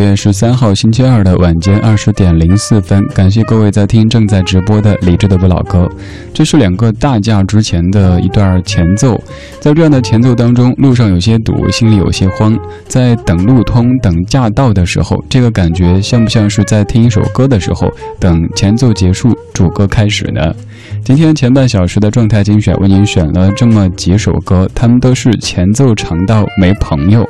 月十三号星期二的晚间二十点零四分，感谢各位在听正在直播的理智的不老歌。这是两个大驾之前的一段前奏，在这样的前奏当中，路上有些堵，心里有些慌。在等路通、等驾到的时候，这个感觉像不像是在听一首歌的时候，等前奏结束，主歌开始呢？今天前半小时的状态精选为您选了这么几首歌，他们都是前奏长到没朋友。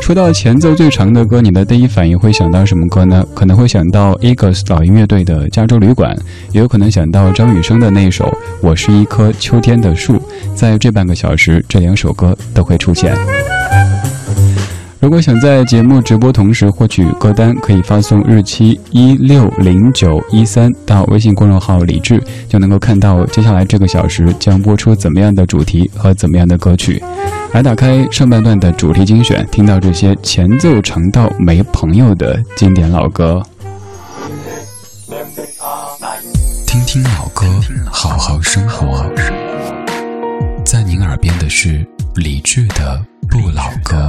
说到前奏最长的歌，你的第一反应会想到什么歌呢？可能会想到 Eagles 老鹰乐队的《加州旅馆》，也有可能想到张雨生的那首《我是一棵秋天的树》。在这半个小时，这两首歌都会出现。如果想在节目直播同时获取歌单，可以发送日期一六零九一三到微信公众号“李志”，就能够看到接下来这个小时将播出怎么样的主题和怎么样的歌曲。来打开上半段的主题精选，听到这些前奏长到没朋友的经典老歌。听听老歌，好好生活。在您耳边的是理智的《不老歌》。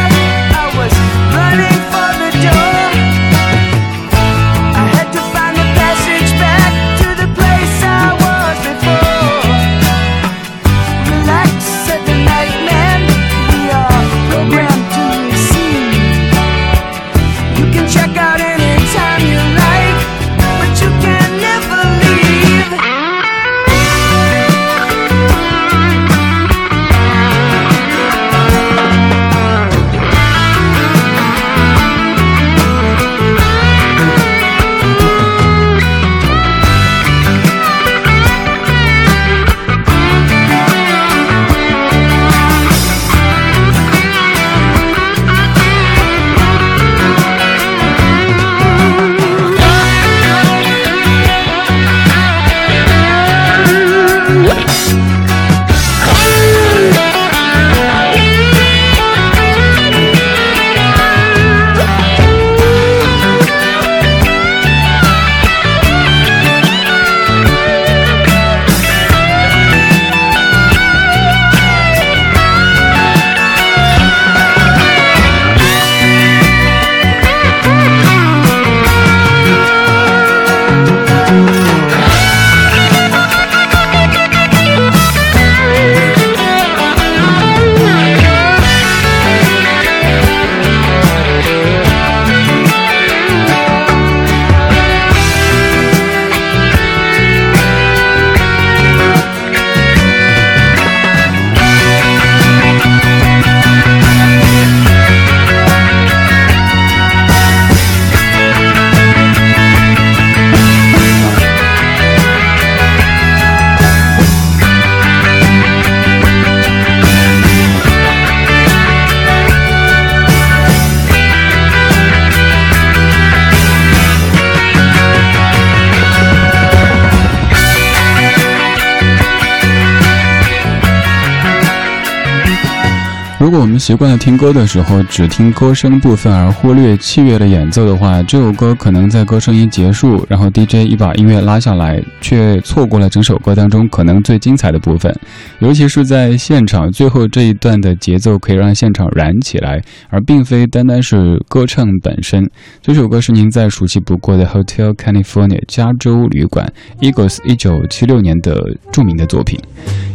习惯了听歌的时候只听歌声部分而忽略器乐的演奏的话，这首歌可能在歌声一结束，然后 DJ 一把音乐拉下来，却错过了整首歌当中可能最精彩的部分。尤其是在现场最后这一段的节奏可以让现场燃起来，而并非单单是歌唱本身。这首歌是您再熟悉不过的 Hotel California 加州旅馆 Eagles 一九七六年的著名的作品。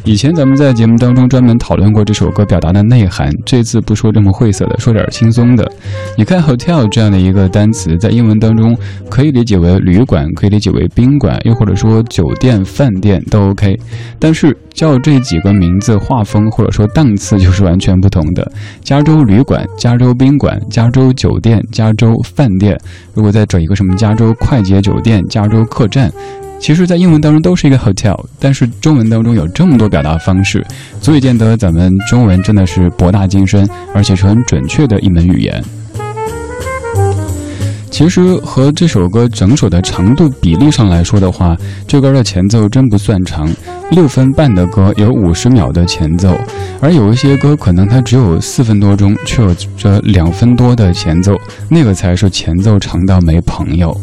以前咱们在节目当中专门讨论过这首歌表达的内涵，这这次不说这么晦涩的，说点轻松的。你看 hotel 这样的一个单词，在英文当中可以理解为旅馆，可以理解为宾馆，又或者说酒店、饭店都 OK。但是叫这几个名字，画风或者说档次就是完全不同的。加州旅馆、加州宾馆、加州酒店、加州饭店，如果再整一个什么加州快捷酒店、加州客栈。其实，在英文当中都是一个 hotel，但是中文当中有这么多表达方式，足以见得咱们中文真的是博大精深，而且是很准确的一门语言。其实和这首歌整首的长度比例上来说的话，这歌的前奏真不算长，六分半的歌有五十秒的前奏，而有一些歌可能它只有四分多钟，却有着两分多的前奏，那个才是前奏长到没朋友。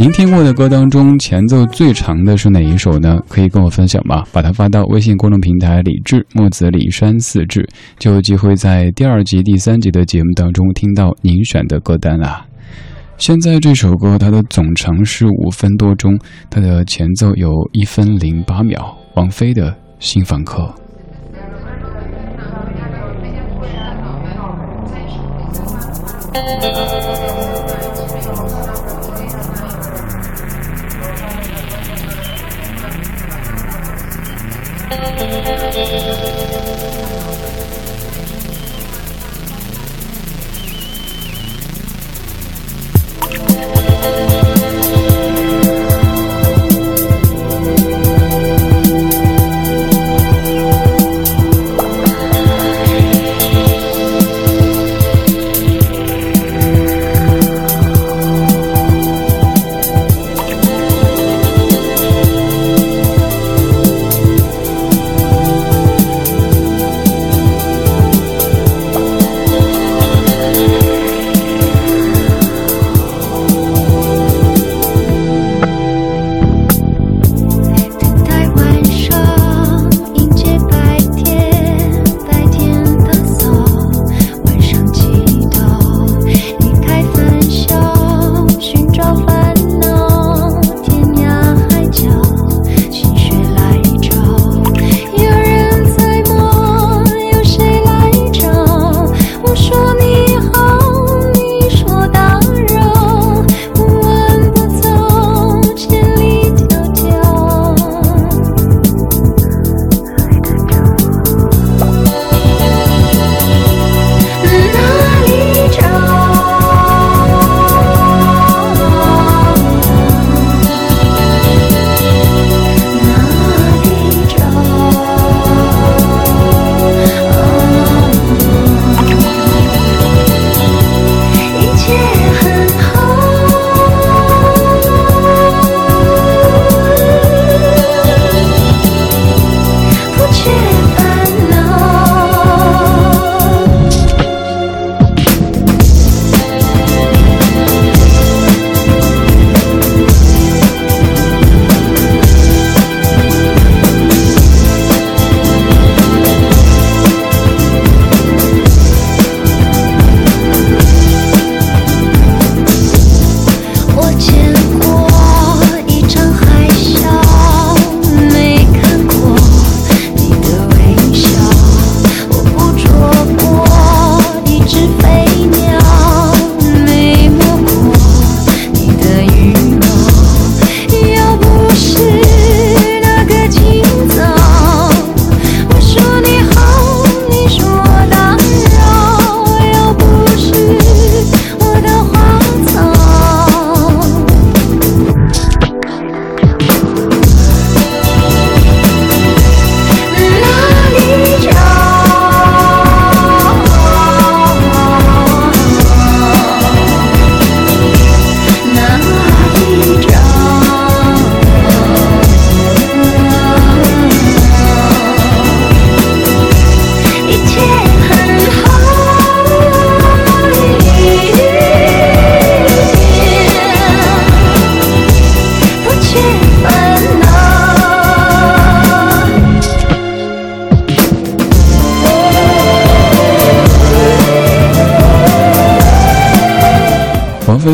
您听过的歌当中，前奏最长的是哪一首呢？可以跟我分享吗？把它发到微信公众平台“李志木子李山四志”，就有机会在第二集、第三集的节目当中听到您选的歌单啦。现在这首歌它的总长是五分多钟，它的前奏有一分零八秒。王菲的新访客。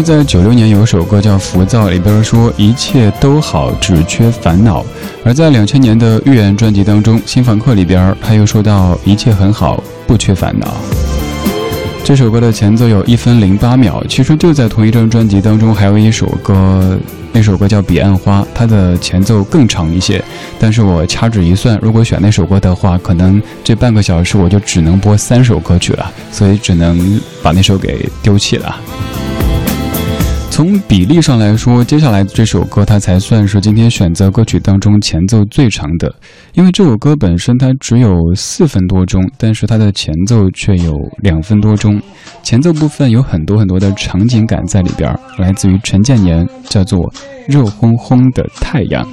在九六年有首歌叫《浮躁》，里边说一切都好，只缺烦恼。而在两千年的《预言》专辑当中，《新房客》里边他又说到一切很好，不缺烦恼。这首歌的前奏有一分零八秒，其实就在同一张专辑当中还有一首歌，那首歌叫《彼岸花》，它的前奏更长一些。但是我掐指一算，如果选那首歌的话，可能这半个小时我就只能播三首歌曲了，所以只能把那首给丢弃了。从比例上来说，接下来这首歌它才算是今天选择歌曲当中前奏最长的，因为这首歌本身它只有四分多钟，但是它的前奏却有两分多钟。前奏部分有很多很多的场景感在里边，来自于陈建年，叫做《热烘烘的太阳》。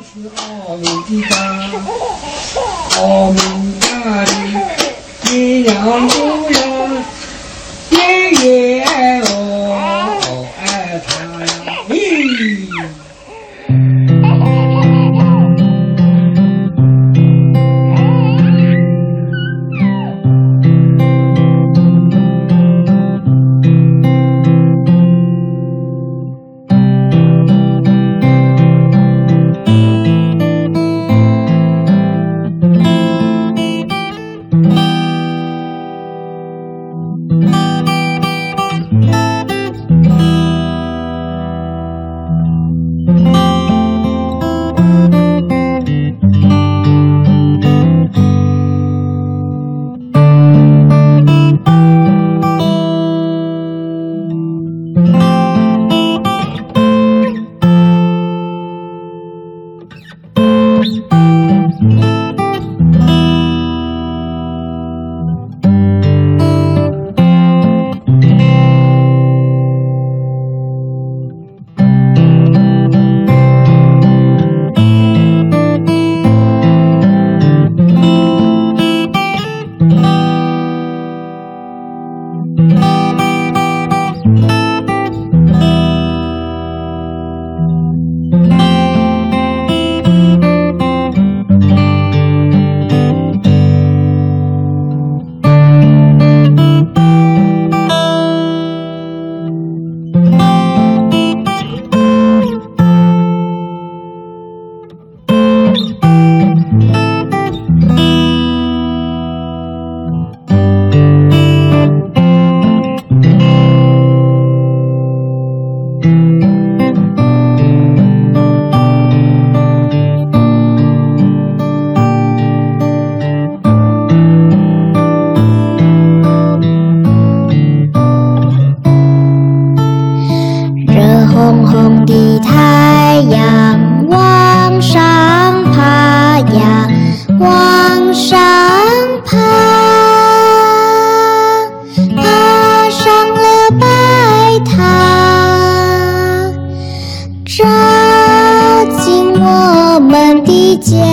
见。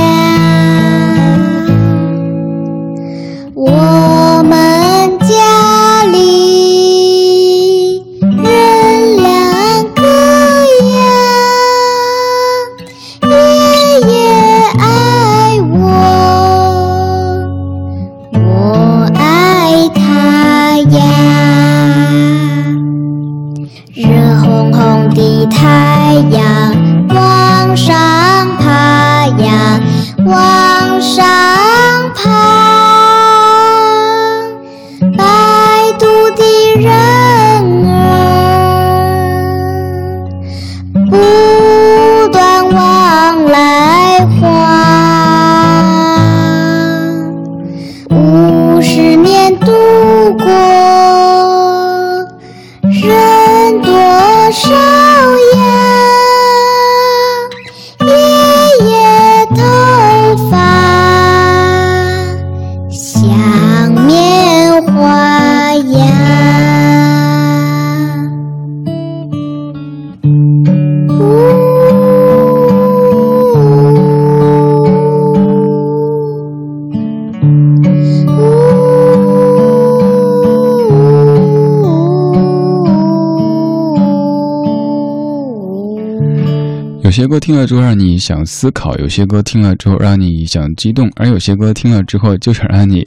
些歌听了之后让你想思考，有些歌听了之后让你想激动，而有些歌听了之后就想让你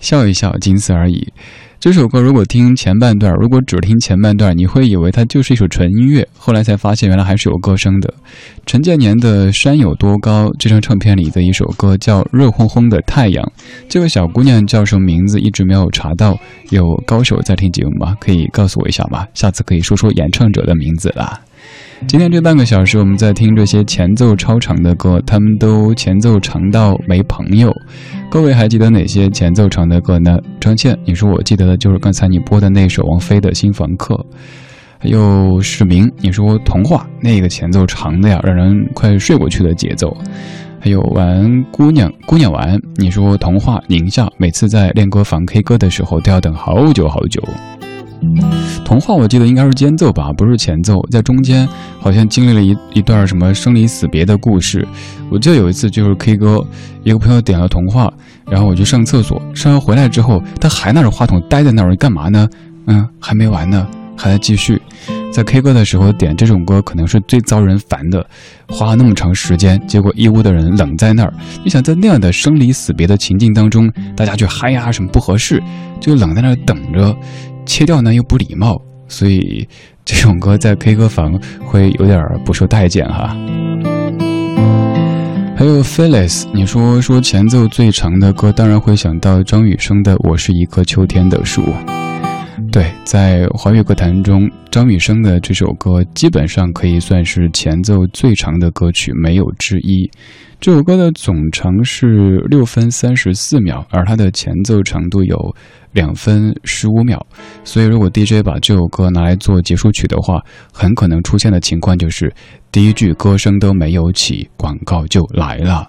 笑一笑，仅此而已。这首歌如果听前半段，如果只听前半段，你会以为它就是一首纯音乐，后来才发现原来还是有歌声的。陈建年的《山有多高》这张唱片里的一首歌叫《热烘烘的太阳》，这位小姑娘叫什么名字一直没有查到，有高手在听节目吗？可以告诉我一下吗？下次可以说说演唱者的名字啦。今天这半个小时，我们在听这些前奏超长的歌，他们都前奏长到没朋友。各位还记得哪些前奏长的歌呢？张倩，你说我记得的就是刚才你播的那首王菲的《新房客》，还有史明，你说童话那个前奏长的呀，让人快睡过去的节奏。还有玩姑娘姑娘玩，你说童话宁夏，每次在练歌房 K 歌的时候都要等好久好久。童话我记得应该是间奏吧，不是前奏，在中间好像经历了一一段什么生离死别的故事。我记得有一次就是 K 歌，一个朋友点了童话，然后我去上厕所，上完回来之后，他还拿着话筒待在那儿，干嘛呢？嗯，还没完呢，还在继续。在 K 歌的时候点这种歌，可能是最遭人烦的，花了那么长时间，结果一屋的人冷在那儿。你想在那样的生离死别的情境当中，大家去嗨呀什么不合适，就冷在那儿等着。切掉呢又不礼貌，所以这种歌在 K 歌房会有点不受待见哈。还有 Phyllis，你说说前奏最长的歌，当然会想到张雨生的《我是一棵秋天的树》。对，在华语歌坛中，张雨生的这首歌基本上可以算是前奏最长的歌曲，没有之一。这首歌的总长是六分三十四秒，而它的前奏长度有两分十五秒。所以，如果 DJ 把这首歌拿来做结束曲的话，很可能出现的情况就是第一句歌声都没有起，广告就来了。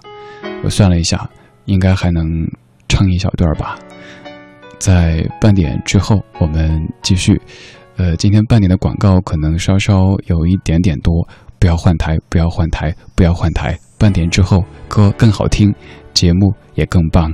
我算了一下，应该还能唱一小段吧。在半点之后，我们继续。呃，今天半点的广告可能稍稍有一点点多，不要换台，不要换台，不要换台。半点之后，歌更好听，节目也更棒。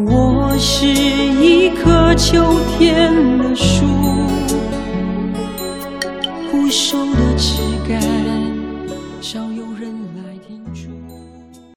我是一棵秋天的树枯瘦的枝干。